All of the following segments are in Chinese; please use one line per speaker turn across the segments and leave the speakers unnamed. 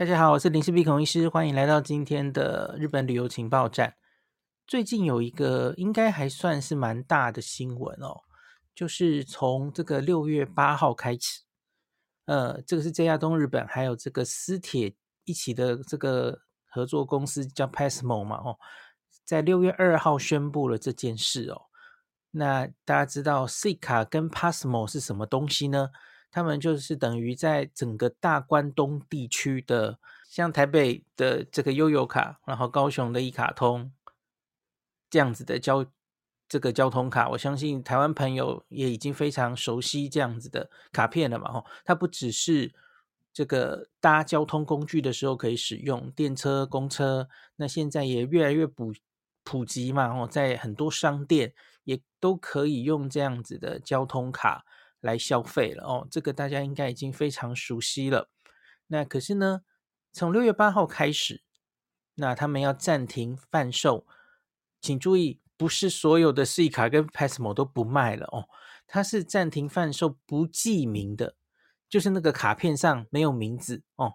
大家好，我是林氏鼻孔医师，欢迎来到今天的日本旅游情报站。最近有一个应该还算是蛮大的新闻哦，就是从这个六月八号开始，呃，这个是 JR 东日本还有这个私铁一起的这个合作公司叫 Passmo 嘛，哦，在六月二号宣布了这件事哦。那大家知道 Suica 跟 Passmo 是什么东西呢？他们就是等于在整个大关东地区的，像台北的这个悠游卡，然后高雄的一卡通这样子的交这个交通卡，我相信台湾朋友也已经非常熟悉这样子的卡片了嘛。吼，它不只是这个搭交通工具的时候可以使用电车、公车，那现在也越来越普普及嘛。吼，在很多商店也都可以用这样子的交通卡。来消费了哦，这个大家应该已经非常熟悉了。那可是呢，从六月八号开始，那他们要暂停贩售，请注意，不是所有的 C 卡跟 PASMO 都不卖了哦，它是暂停贩售不记名的，就是那个卡片上没有名字哦，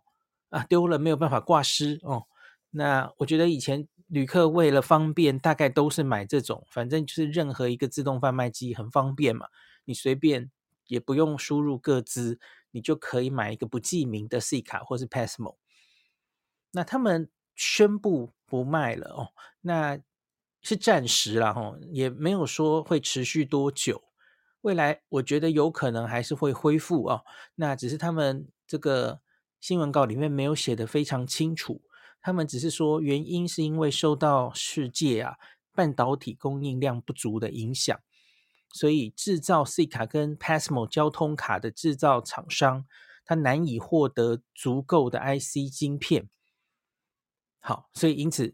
啊丢了没有办法挂失哦。那我觉得以前旅客为了方便，大概都是买这种，反正就是任何一个自动贩卖机很方便嘛，你随便。也不用输入个资，你就可以买一个不记名的 C 卡或是 Passmo。那他们宣布不卖了哦，那是暂时了哦，也没有说会持续多久。未来我觉得有可能还是会恢复哦，那只是他们这个新闻稿里面没有写得非常清楚，他们只是说原因是因为受到世界啊半导体供应量不足的影响。所以，制造 C 卡跟 PASMO 交通卡的制造厂商，他难以获得足够的 IC 晶片。好，所以因此，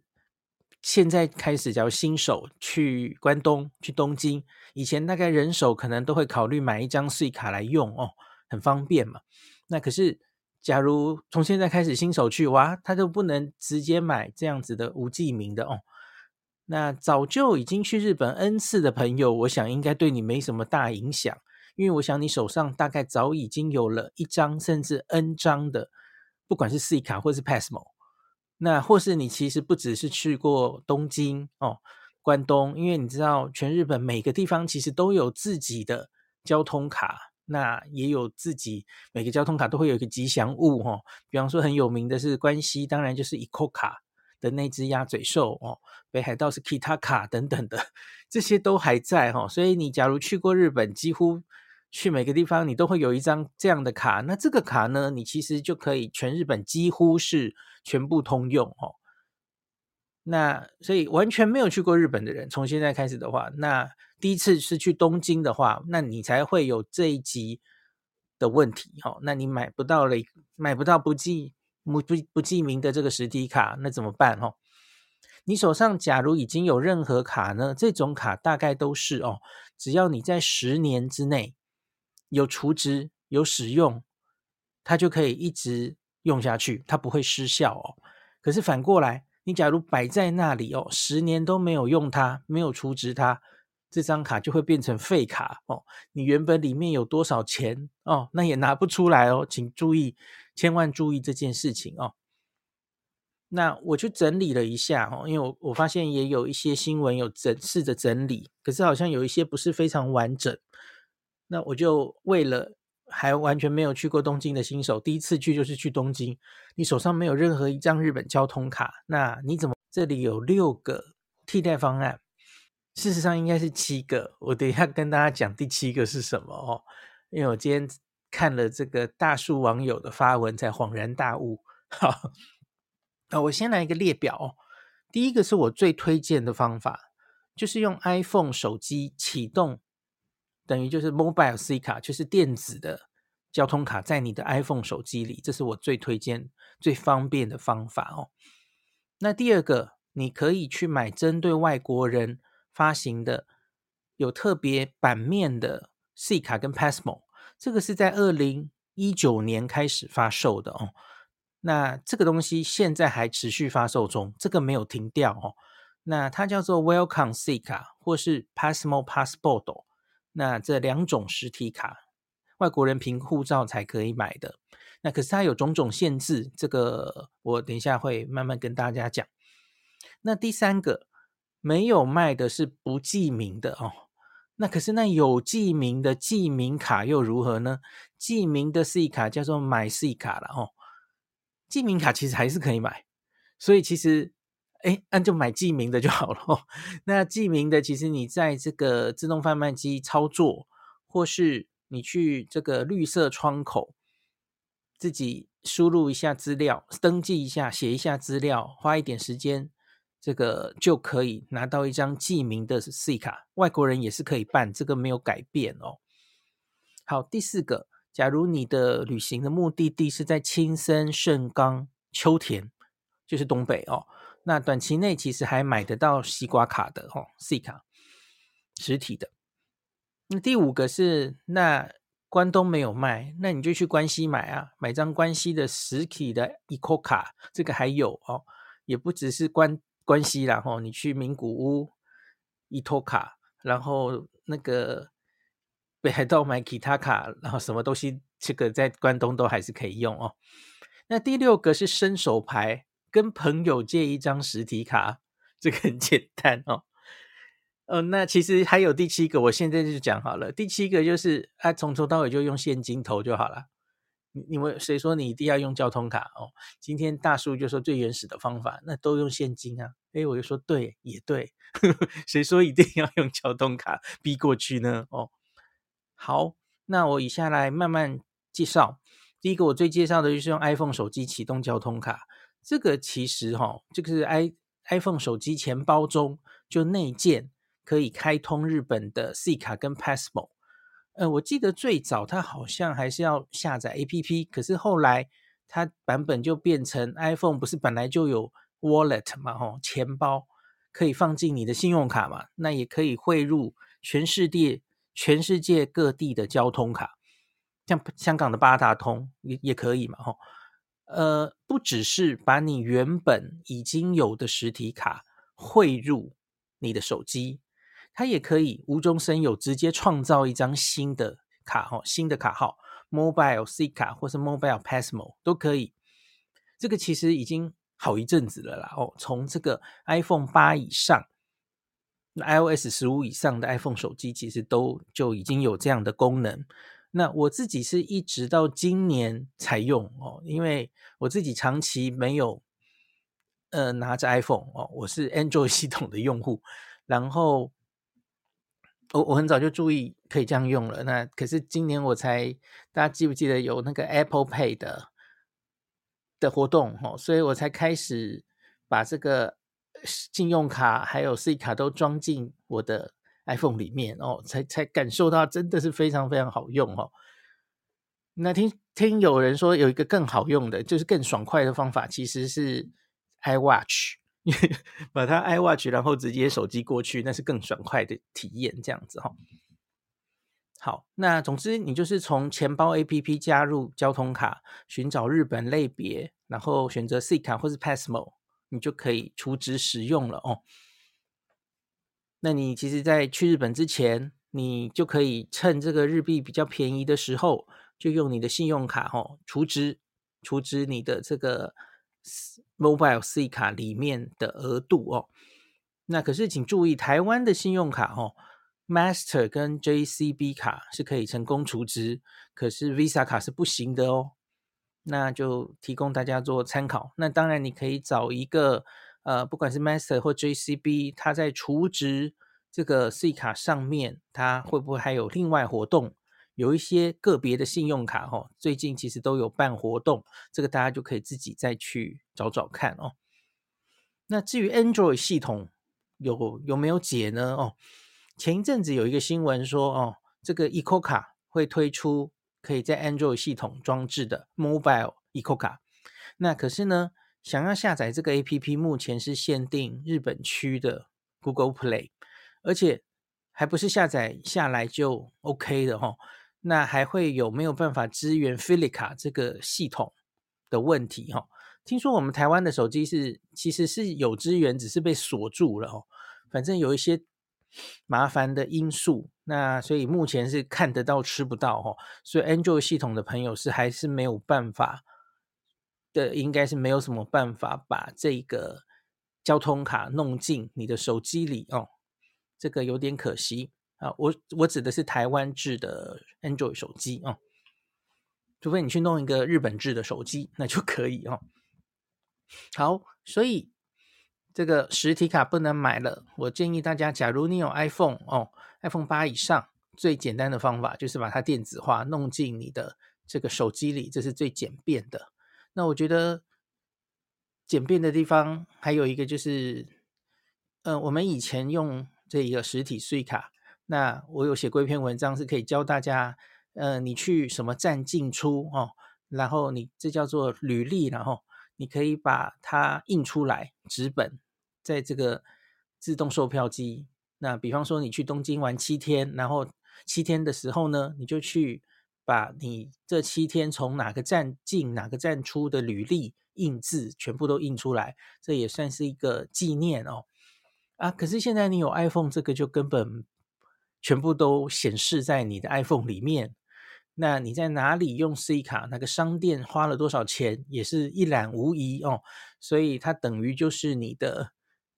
现在开始，假如新手去关东、去东京，以前大概人手可能都会考虑买一张 C 卡来用哦，很方便嘛。那可是，假如从现在开始新手去，哇，他就不能直接买这样子的无记名的哦。那早就已经去日本 N 次的朋友，我想应该对你没什么大影响，因为我想你手上大概早已经有了一张甚至 N 张的，不管是 C 卡或是 Passmo，那或是你其实不只是去过东京哦，关东，因为你知道全日本每个地方其实都有自己的交通卡，那也有自己每个交通卡都会有一个吉祥物哦，比方说很有名的是关西，当然就是 ICO 卡。的那只鸭嘴兽哦，北海道是 Kitaka 等等的，这些都还在哈、哦。所以你假如去过日本，几乎去每个地方你都会有一张这样的卡。那这个卡呢，你其实就可以全日本几乎是全部通用哦。那所以完全没有去过日本的人，从现在开始的话，那第一次是去东京的话，那你才会有这一集的问题哈、哦。那你买不到了，买不到不计。不不不记名的这个实体卡，那怎么办哦？你手上假如已经有任何卡呢？这种卡大概都是哦，只要你在十年之内有储值有使用，它就可以一直用下去，它不会失效哦。可是反过来，你假如摆在那里哦，十年都没有用它，没有储值它，这张卡就会变成废卡哦。你原本里面有多少钱哦，那也拿不出来哦，请注意。千万注意这件事情哦。那我就整理了一下哦，因为我我发现也有一些新闻有整试着整理，可是好像有一些不是非常完整。那我就为了还完全没有去过东京的新手，第一次去就是去东京，你手上没有任何一张日本交通卡，那你怎么？这里有六个替代方案，事实上应该是七个。我等一下跟大家讲第七个是什么哦，因为我今天。看了这个大数网友的发文，才恍然大悟。好，那我先来一个列表。第一个是我最推荐的方法，就是用 iPhone 手机启动，等于就是 Mobile C 卡就是电子的交通卡，在你的 iPhone 手机里，这是我最推荐、最方便的方法哦。那第二个，你可以去买针对外国人发行的有特别版面的 C 卡跟 Passmo。这个是在二零一九年开始发售的哦，那这个东西现在还持续发售中，这个没有停掉哦。那它叫做 Welcome C 卡或是 PASMO Passport，那这两种实体卡，外国人凭护照才可以买的。那可是它有种种限制，这个我等一下会慢慢跟大家讲。那第三个没有卖的是不记名的哦。那可是那有记名的记名卡又如何呢？记名的 C 卡叫做买 C 卡了哦。记名卡其实还是可以买，所以其实哎，那就买记名的就好了哦。那记名的其实你在这个自动贩卖机操作，或是你去这个绿色窗口自己输入一下资料，登记一下，写一下资料，花一点时间。这个就可以拿到一张记名的 C 卡，外国人也是可以办，这个没有改变哦。好，第四个，假如你的旅行的目的地是在青森、盛冈、秋田，就是东北哦，那短期内其实还买得到西瓜卡的哦，C 卡实体的。那第五个是，那关东没有卖，那你就去关西买啊，买张关西的实体的 ICOCA 卡，这个还有哦，也不只是关。关系，然后你去名古屋、伊托卡，然后那个北海道买其他卡，然后什么东西，这个在关东都还是可以用哦。那第六个是伸手牌，跟朋友借一张实体卡，这个很简单哦。哦，那其实还有第七个，我现在就讲好了。第七个就是啊，从头到尾就用现金投就好了。你们谁说你一定要用交通卡哦？今天大叔就说最原始的方法，那都用现金啊。诶，我就说对，也对。呵呵，谁说一定要用交通卡逼过去呢？哦，好，那我以下来慢慢介绍。第一个，我最介绍的就是用 iPhone 手机启动交通卡。这个其实哈、哦，这个是 i iPhone 手机钱包中就内建可以开通日本的 C 卡跟 Pasmo。呃，我记得最早它好像还是要下载 APP，可是后来它版本就变成 iPhone 不是本来就有 Wallet 嘛，吼，钱包可以放进你的信用卡嘛，那也可以汇入全世界全世界各地的交通卡，像香港的八达通也也可以嘛，吼，呃，不只是把你原本已经有的实体卡汇入你的手机。它也可以无中生有，直接创造一张新的卡号，新的卡号，Mobile C 卡或是 Mobile passmo 都可以。这个其实已经好一阵子了啦。哦，从这个 iPhone 八以上那，iOS 十五以上的 iPhone 手机，其实都就已经有这样的功能。那我自己是一直到今年才用哦，因为我自己长期没有呃拿着 iPhone 哦，我是 Android 系统的用户，然后。我我很早就注意可以这样用了，那可是今年我才，大家记不记得有那个 Apple Pay 的的活动哦，所以我才开始把这个信用卡还有 C 卡都装进我的 iPhone 里面哦，才才感受到真的是非常非常好用哦。那听听有人说有一个更好用的，就是更爽快的方法，其实是 iWatch。把它 iWatch，然后直接手机过去，那是更爽快的体验，这样子哈。好，那总之你就是从钱包 APP 加入交通卡，寻找日本类别，然后选择 C 卡或是 Pasmo，你就可以储值使用了哦。那你其实，在去日本之前，你就可以趁这个日币比较便宜的时候，就用你的信用卡哦储值，储值你的这个。Mobile C 卡里面的额度哦，那可是请注意，台湾的信用卡哦，Master 跟 JCB 卡是可以成功储值，可是 Visa 卡是不行的哦。那就提供大家做参考。那当然，你可以找一个呃，不管是 Master 或 JCB，它在储值这个 C 卡上面，它会不会还有另外活动？有一些个别的信用卡哦，最近其实都有办活动，这个大家就可以自己再去找找看哦。那至于 Android 系统有有没有解呢？哦，前一阵子有一个新闻说哦，这个 ICOCA 会推出可以在 Android 系统装置的 MobileEcoca。那可是呢，想要下载这个 APP，目前是限定日本区的 Google Play，而且还不是下载下来就 OK 的哦。那还会有没有办法支援 Filica 这个系统的问题？哈，听说我们台湾的手机是其实是有支援，只是被锁住了哦。反正有一些麻烦的因素，那所以目前是看得到吃不到哦，所以 Android 系统的朋友是还是没有办法的，应该是没有什么办法把这个交通卡弄进你的手机里哦，这个有点可惜啊。我我指的是台湾制的 Android 手机哦，除非你去弄一个日本制的手机，那就可以哦。好，所以这个实体卡不能买了。我建议大家，假如你有 iPhone 哦。iPhone 八以上最简单的方法就是把它电子化，弄进你的这个手机里，这是最简便的。那我觉得简便的地方还有一个就是，呃，我们以前用这一个实体 Suica 卡，那我有写过一篇文章，是可以教大家，呃，你去什么站进出哦，然后你这叫做履历，然后你可以把它印出来纸本，在这个自动售票机。那比方说，你去东京玩七天，然后七天的时候呢，你就去把你这七天从哪个站进、哪个站出的履历印字全部都印出来，这也算是一个纪念哦。啊，可是现在你有 iPhone，这个就根本全部都显示在你的 iPhone 里面。那你在哪里用 C 卡，那个商店花了多少钱，也是一览无遗哦。所以它等于就是你的。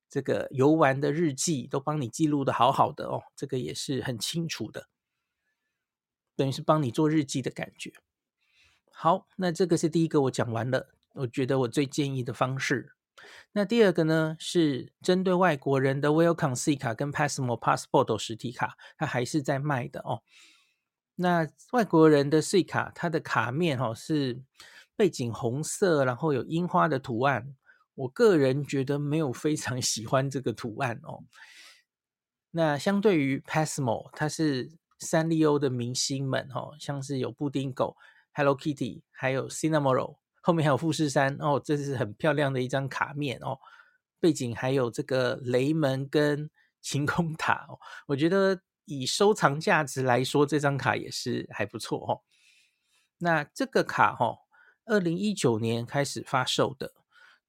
这个游玩的日记都帮你记录的好好的哦，这个也是很清楚的，等于是帮你做日记的感觉。好，那这个是第一个我讲完了，我觉得我最建议的方式。那第二个呢，是针对外国人的 Welcome C 卡跟 Passmo Passport 实体卡，它还是在卖的哦。那外国人的 C 卡，它的卡面哦是背景红色，然后有樱花的图案。我个人觉得没有非常 喜欢这个图案哦。那相对于 Passmo，它是三丽鸥的明星们哦，像是有布丁狗、Hello Kitty，还有 Cinnamoroll，后面还有富士山哦，这是很漂亮的一张卡面哦。背景还有这个雷门跟晴空塔哦，我觉得以收藏价值来说，这张卡也是还不错哦。那这个卡哦，二零一九年开始发售的。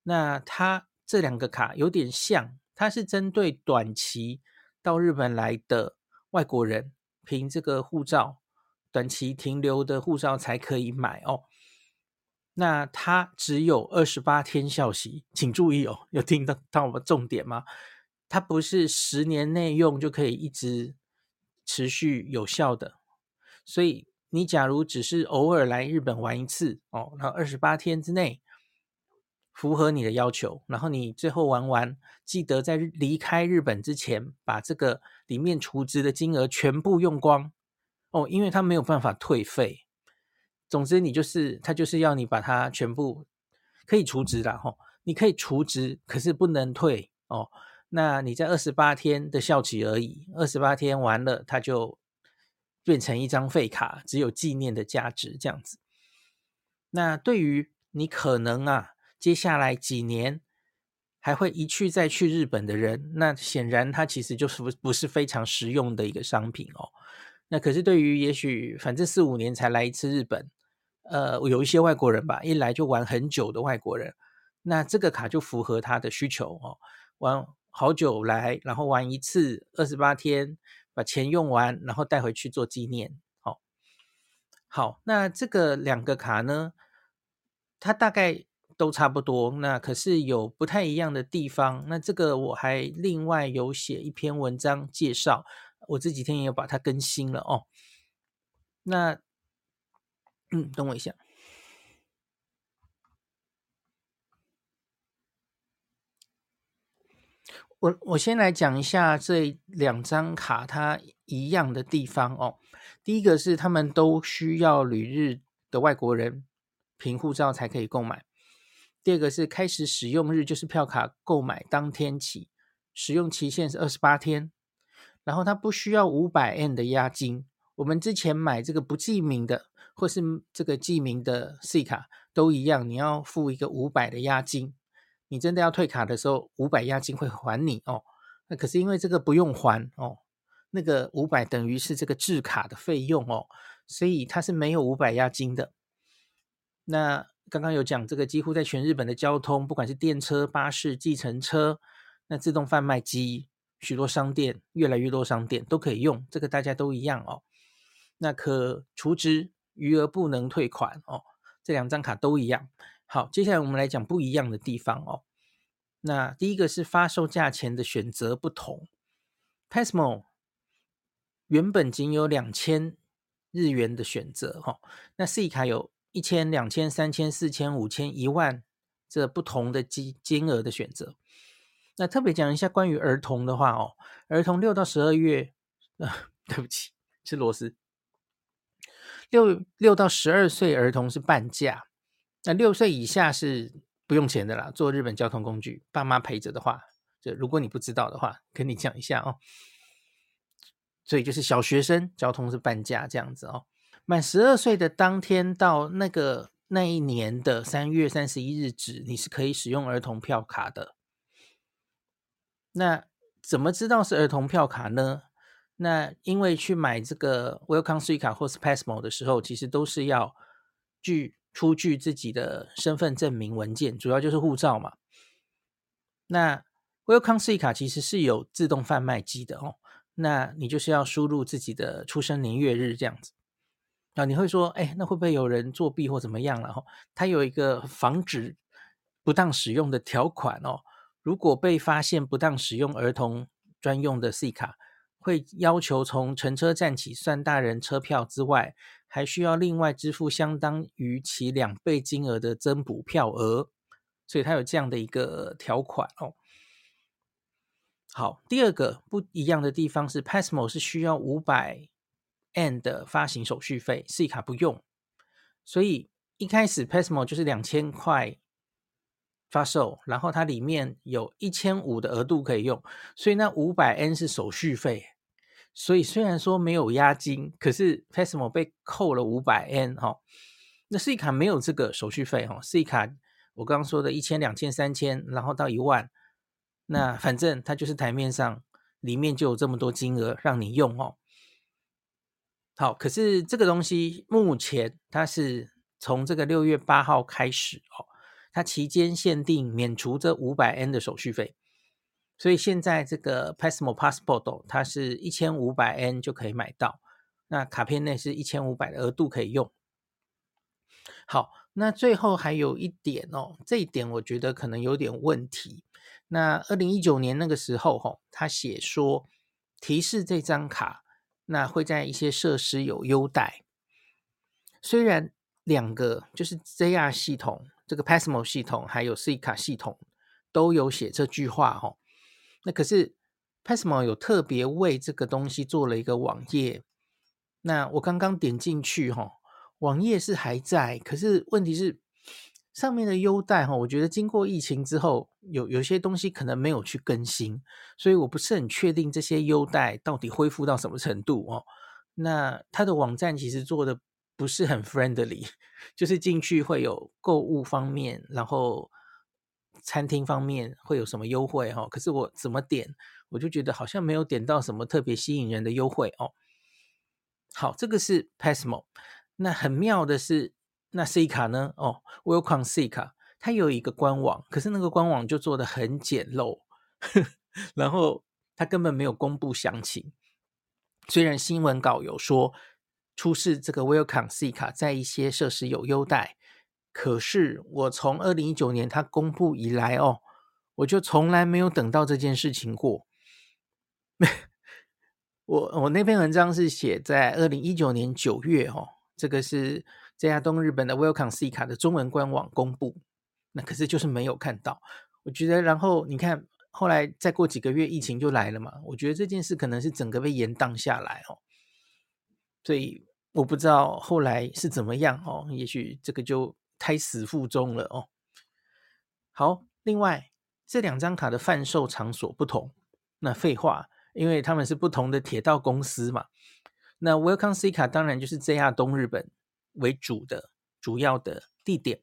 那它这两个卡有点像，它是针对短期到日本来的外国人，凭这个护照短期停留的护照才可以买哦。那它只有二十八天效期，请注意哦，有听到到我们重点吗？它不是十年内用就可以一直持续有效的，所以你假如只是偶尔来日本玩一次哦，那二十八天之内。符合你的要求，然后你最后玩完，记得在离开日本之前，把这个里面储值的金额全部用光哦，因为它没有办法退费。总之，你就是他就是要你把它全部可以储值的哈，你可以储值，可是不能退哦。那你在二十八天的效期而已，二十八天完了，它就变成一张废卡，只有纪念的价值这样子。那对于你可能啊。接下来几年还会一去再去日本的人，那显然它其实就是不不是非常实用的一个商品哦。那可是对于也许反正四五年才来一次日本，呃，有一些外国人吧，一来就玩很久的外国人，那这个卡就符合他的需求哦。玩好久来，然后玩一次二十八天，把钱用完，然后带回去做纪念。好，好，那这个两个卡呢，它大概。都差不多，那可是有不太一样的地方。那这个我还另外有写一篇文章介绍，我这几天也有把它更新了哦。那，嗯，等我一下，我我先来讲一下这两张卡它一样的地方哦。第一个是他们都需要旅日的外国人凭护照才可以购买。第二个是开始使用日，就是票卡购买当天起，使用期限是二十八天，然后它不需要五百 N 的押金。我们之前买这个不记名的，或是这个记名的 C 卡都一样，你要付一个五百的押金。你真的要退卡的时候，五百押金会还你哦。那可是因为这个不用还哦，那个五百等于是这个制卡的费用哦，所以它是没有五百押金的。那。刚刚有讲这个，几乎在全日本的交通，不管是电车、巴士、计程车，那自动贩卖机许多商店，越来越多商店都可以用，这个大家都一样哦。那可除值，余额不能退款哦，这两张卡都一样。好，接下来我们来讲不一样的地方哦。那第一个是发售价钱的选择不同，Pasmo 原本仅有两千日元的选择哈，那 C 卡有一千、两千、三千、四千、五千、一万这不同的金金额的选择。那特别讲一下关于儿童的话哦，儿童六到十二月，呃，对不起，是螺丝，六六到十二岁儿童是半价，那六岁以下是不用钱的啦。坐日本交通工具，爸妈陪着的话，就如果你不知道的话，跟你讲一下哦。所以就是小学生交通是半价这样子哦。满十二岁的当天到那个那一年的三月三十一日止，你是可以使用儿童票卡的。那怎么知道是儿童票卡呢？那因为去买这个 Welcome C 卡或是 Pasmo 的时候，其实都是要具出具自己的身份证明文件，主要就是护照嘛。那 Welcome C 卡其实是有自动贩卖机的哦，那你就是要输入自己的出生年月日这样子。啊，你会说，哎，那会不会有人作弊或怎么样了？哈，它有一个防止不当使用的条款哦。如果被发现不当使用儿童专用的 C 卡，会要求从乘车站起算大人车票之外，还需要另外支付相当于其两倍金额的增补票额，所以它有这样的一个条款哦。好，第二个不一样的地方是，Pasmo 是需要五百 N 的发行手续费，C 卡不用，所以一开始 Pasmo 就是两千块。发售，然后它里面有一千五的额度可以用，所以那五百 N 是手续费。所以虽然说没有押金，可是 Pasmo 被扣了五百 N 哈。那 C 卡没有这个手续费哈，C 卡我刚刚说的一千、两千、三千，然后到一万，那反正它就是台面上里面就有这么多金额让你用哦。好，可是这个东西目前它是从这个六月八号开始哦。它期间限定免除这五百 N 的手续费，所以现在这个 Passmo Passport 它是一千五百 N 就可以买到，那卡片内是一千五百的额度可以用。好，那最后还有一点哦，这一点我觉得可能有点问题。那二零一九年那个时候哈、他写说提示这张卡，那会在一些设施有优待，虽然两个就是 JR 系统。这个 Passmo 系统还有 Suica 系统都有写这句话哈，那可是 Pasmo 有特别为这个东西做了一个网页，那我刚刚点进去哈，网页是还在，可是问题是上面的优待哈，我觉得经过疫情之后，有有些东西可能没有去更新，所以我不是很确定这些优待到底恢复到什么程度哦。那它的网站其实做的。不是很 friendly，就是进去会有购物方面，然后餐厅方面会有什么优惠哦。可是我怎么点，我就觉得好像没有点到什么特别吸引人的优惠哦。好，这个是 Passmo。那很妙的是，那 C 卡呢？哦，Welcome C 卡，它有一个官网，可是那个官网就做的很简陋，然后它根本没有公布详情。虽然新闻稿有说。出示这个 Welcome C 卡在一些设施有优待，可是我从二零一九年它公布以来哦，我就从来没有等到这件事情过。我我那篇文章是写在二零一九年九月哦，这个是这家东日本的 Welcome C 卡的中文官网公布，那可是就是没有看到。我觉得，然后你看，后来再过几个月，疫情就来了嘛。我觉得这件事可能是整个被延宕下来哦。所以我不知道后来是怎么样哦，也许这个就胎死腹中了哦。好，另外这两张卡的贩售场所不同，那废话，因为他们是不同的铁道公司嘛。那 Welcome C 卡当然就是 JR 东日本为主的主要的地点。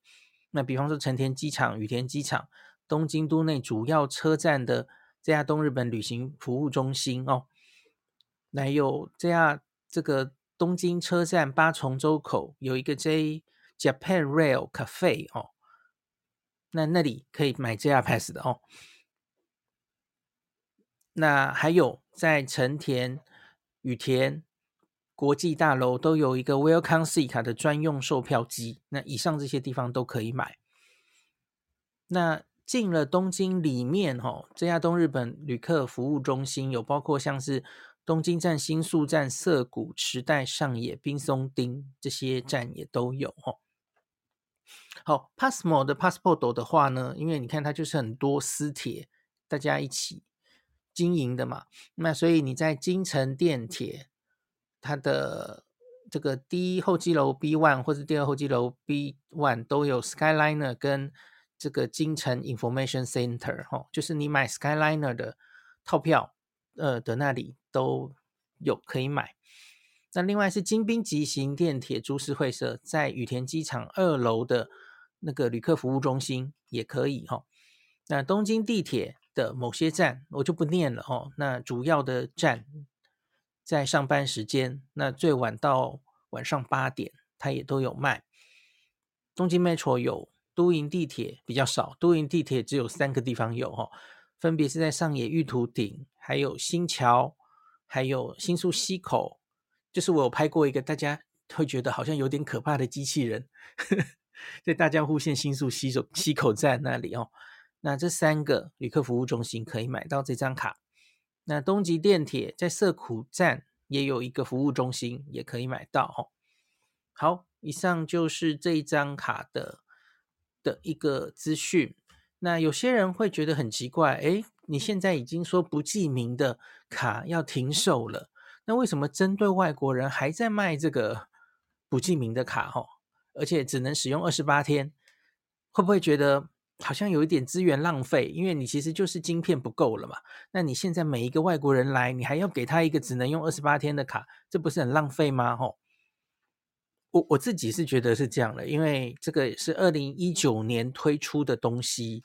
那比方说成田机场、羽田机场、东京都内主要车站的 JR 东日本旅行服务中心哦，还有 JR 这个。东京车站八重洲口有一个 J Japan Rail Cafe 哦，那那里可以买 JR Pass 的哦。那还有在成田、羽田国际大楼都有一个 Welcome C 卡的专用售票机，那以上这些地方都可以买。那进了东京里面，哦，这家东日本旅客服务中心有包括像是东京站、新宿站、涩谷、池袋、上野、滨松町这些站也都有，哦。好，Passmo 的 Passport 的话呢，因为你看它就是很多私铁，大家一起经营的嘛，那所以你在京城电铁它的这个第一候机楼 B one 或者第二候机楼 B one 都有 Skyliner 跟这个京城 Information Center 哈，就是你买 Skyliner 的套票，呃的那里都有可以买。那另外是京滨急行电铁株式会社在羽田机场二楼的那个旅客服务中心也可以哈。那东京地铁的某些站我就不念了哦。那主要的站在上班时间，那最晚到晚上八点，它也都有卖。东京 Metro 有。都营地铁比较少，都营地铁只有三个地方有哈，分别是在上野玉图町，还有新桥，还有新宿西口。就是我有拍过一个大家会觉得好像有点可怕的机器人，呵 呵在大江户线新宿西口西口站那里哦。那这三个旅客服务中心可以买到这张卡。那东急电铁在涩谷站也有一个服务中心，也可以买到哦。好，以上就是这一张卡的。的一个资讯，那有些人会觉得很奇怪，诶，你现在已经说不记名的卡要停售了，那为什么针对外国人还在卖这个不记名的卡？哈，而且只能使用二十八天，会不会觉得好像有一点资源浪费？因为你其实就是晶片不够了嘛，那你现在每一个外国人来，你还要给他一个只能用二十八天的卡，这不是很浪费吗？哈。我我自己是觉得是这样的，因为这个是二零一九年推出的东西，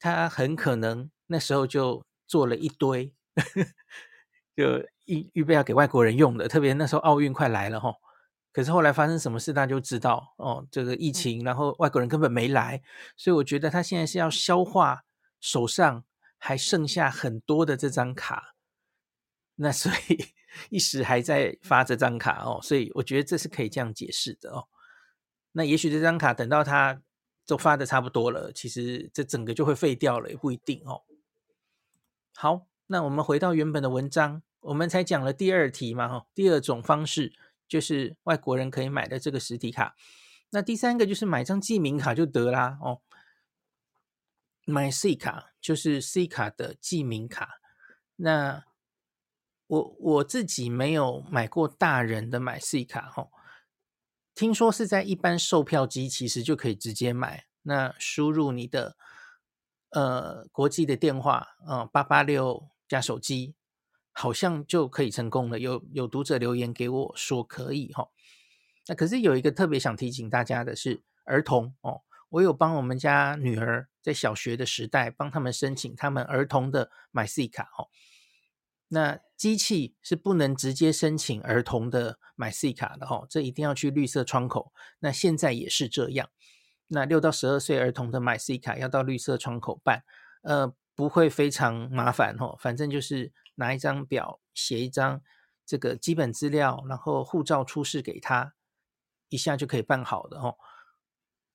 他很可能那时候就做了一堆，就预预备要给外国人用的。特别那时候奥运快来了哈，可是后来发生什么事，大家就知道哦，这个疫情，然后外国人根本没来，所以我觉得他现在是要消化手上还剩下很多的这张卡，那所以。一时还在发这张卡哦，所以我觉得这是可以这样解释的哦。那也许这张卡等到它都发的差不多了，其实这整个就会废掉了，也不一定哦。好，那我们回到原本的文章，我们才讲了第二题嘛，哈，第二种方式就是外国人可以买的这个实体卡。那第三个就是买张记名卡就得啦哦，买 C 卡就是 C 卡的记名卡，那。我我自己没有买过大人的买 C 卡哈，听说是在一般售票机其实就可以直接买，那输入你的呃国际的电话啊八八六加手机，好像就可以成功了。有有读者留言给我说可以哈，那可是有一个特别想提醒大家的是儿童哦，我有帮我们家女儿在小学的时代帮他们申请他们儿童的买 Suica 哈。那机器是不能直接申请儿童的买 Suica 的哈，这一定要去绿色窗口。那现在也是这样。那六到十二岁儿童的买 Suica 要到绿色窗口办，呃，不会非常麻烦哦，反正就是拿一张表，写一张这个基本资料，然后护照出示给他，一下就可以办好的哦。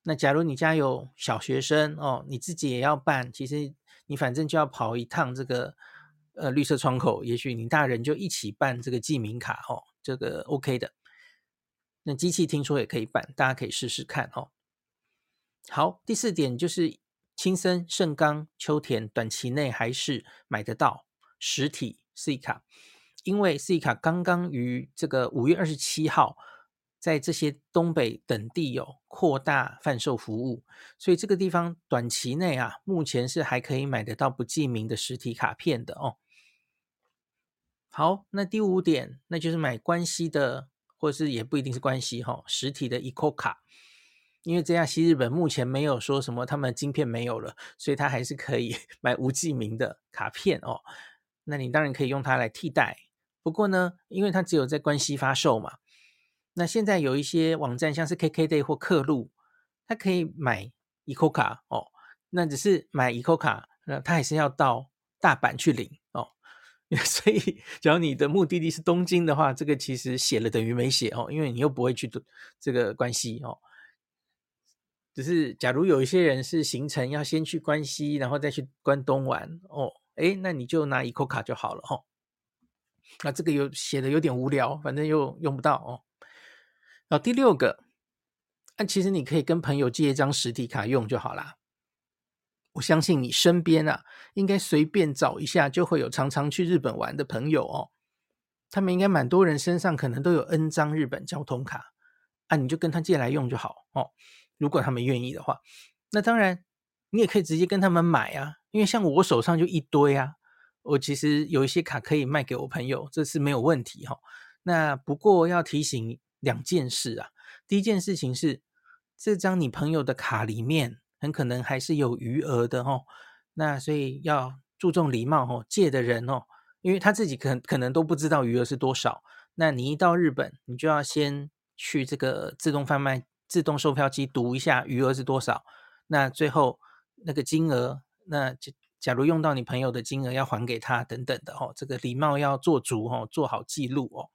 那假如你家有小学生哦，你自己也要办，其实你反正就要跑一趟这个。呃，绿色窗口，也许你大人就一起办这个记名卡哦，这个 OK 的。那机器听说也可以办，大家可以试试看哦。好，第四点就是青森、盛冈、秋田短期内还是买得到实体 C 卡因为 C 卡刚刚于这个五月二十七号在这些东北等地有扩大贩售服务，所以这个地方短期内啊，目前是还可以买得到不记名的实体卡片的哦。好，那第五点，那就是买关西的，或是也不一定是关西哈、哦，实体的 Eco 卡，因为这样西日本目前没有说什么他们晶片没有了，所以他还是可以 买无记名的卡片哦。那你当然可以用它来替代，不过呢，因为它只有在关西发售嘛，那现在有一些网站像是 KKday 或客路，它可以买 eco 卡哦，那只是买 eco 卡，那他还是要到大阪去领哦。所以，只要你的目的地是东京的话，这个其实写了等于没写哦，因为你又不会去这个关西哦。只是，假如有一些人是行程要先去关西，然后再去关东玩哦，诶，那你就拿 ICOCA 卡就好了哦。那这个有写的有点无聊，反正又用不到哦。然后第六个，那其实你可以跟朋友借一张实体卡用就好啦。我相信你身边啊，应该随便找一下就会有常常去日本玩的朋友哦。他们应该蛮多人身上可能都有 N 张日本交通卡啊，你就跟他借来用就好哦。如果他们愿意的话，那当然你也可以直接跟他们买啊，因为像我手上就一堆啊，我其实有一些卡可以卖给我朋友，这是没有问题哈。那不过要提醒两件事啊，第一件事情是这张你朋友的卡里面很可能还是有余额的哦，那所以要注重礼貌哦，借的人哦，因为他自己可可能都不知道余额是多少，那你一到日本，你就要先去这个自动贩卖。自动售票机读一下余额是多少，那最后那个金额，那假假如用到你朋友的金额要还给他等等的哦，这个礼貌要做足哦，做好记录哦。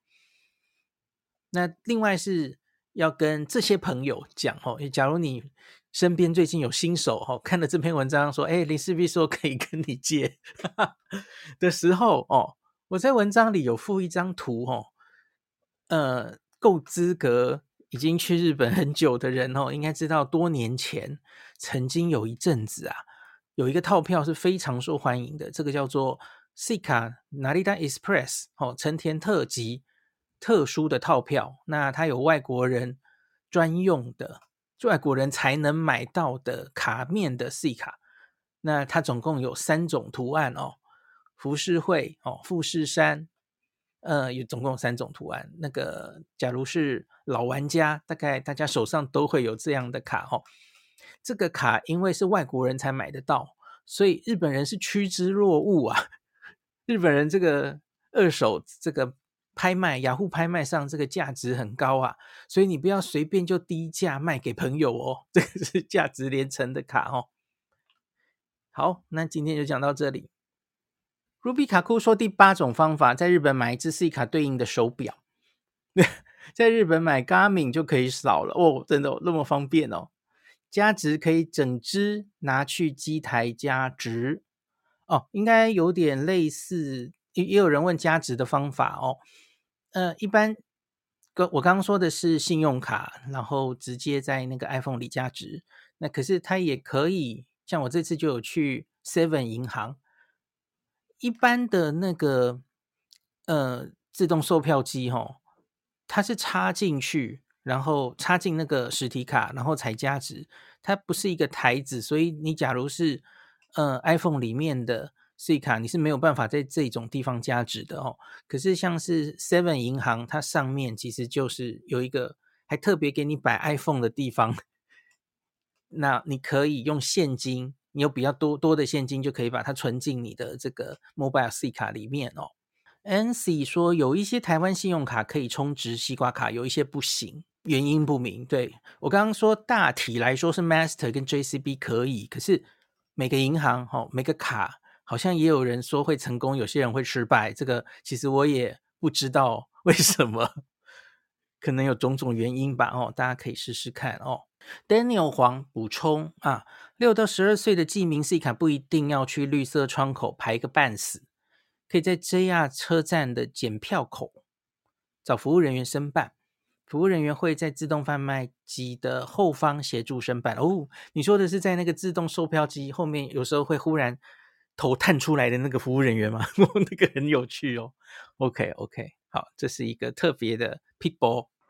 那另外是要跟这些朋友讲哦，假如你身边最近有新手哦，看了这篇文章说，哎，林氏璧说可以跟你借的时候哦，我在文章里有附一张图哦，呃，够资格。已经去日本很久的人哦，应该知道多年前曾经有一阵子啊，有一个套票是非常受欢迎的，这个叫做 Suica Narita Express 哦，成田特急特殊的套票。那它有外国人专用的，外国人才能买到的卡面的 Suica。那它总共有三种图案哦，浮世绘哦，富士山。呃，有总共三种图案。那个，假如是老玩家，大概大家手上都会有这样的卡哦。这个卡因为是外国人才买得到，所以日本人是趋之若鹜啊。日本人这个二手这个拍卖，雅虎拍卖上这个价值很高啊，所以你不要随便就低价卖给朋友哦。这个是价值连城的卡哦。好，那今天就讲到这里。Ruby 卡库说，第八种方法，在日本买一支 C 卡对应的手表，在日本买 Garmin 就可以扫了哦，真的、那么方便哦。加值可以整支拿去机台加值哦，应该有点类似，也也有人问加值的方法哦。呃，一般跟我刚刚说的是信用卡，然后直接在那个 iPhone 里加值，那可是它也可以，像我这次就有去 Seven 银行。一般的那个呃自动售票机哈，它是插进去，然后插进那个实体卡，然后才加值。它不是一个台子，所以你假如是呃 iPhone 里面的 C 卡，你是没有办法在这种地方加值的哦。可是像是 Seven 银行，它上面其实就是有一个还特别给你摆 iPhone 的地方，那你可以用现金。你有比较多多的现金，就可以把它存进你的这个 Mobile C 卡里面哦。Nancy 说有一些台湾信用卡可以充值西瓜卡，有一些不行，原因不明。对，我刚刚说大体来说是 Master 跟 JCB 可以，可是每个银行哈、哦、每个卡好像也有人说会成功，有些人会失败。这个其实我也不知道为什么，可能有种种原因吧。哦，大家可以试试看哦。Daniel 黄补充啊，六到十二岁的记名 C 卡不一定要去绿色窗口排个半死，可以在 JR 车站的检票口找服务人员申办，服务人员会在自动贩卖机的后方协助申办。哦，你说的是在那个自动售票机后面，有时候会忽然头探出来的那个服务人员吗？那个很有趣哦。OK OK，好，这是一个特别的 people。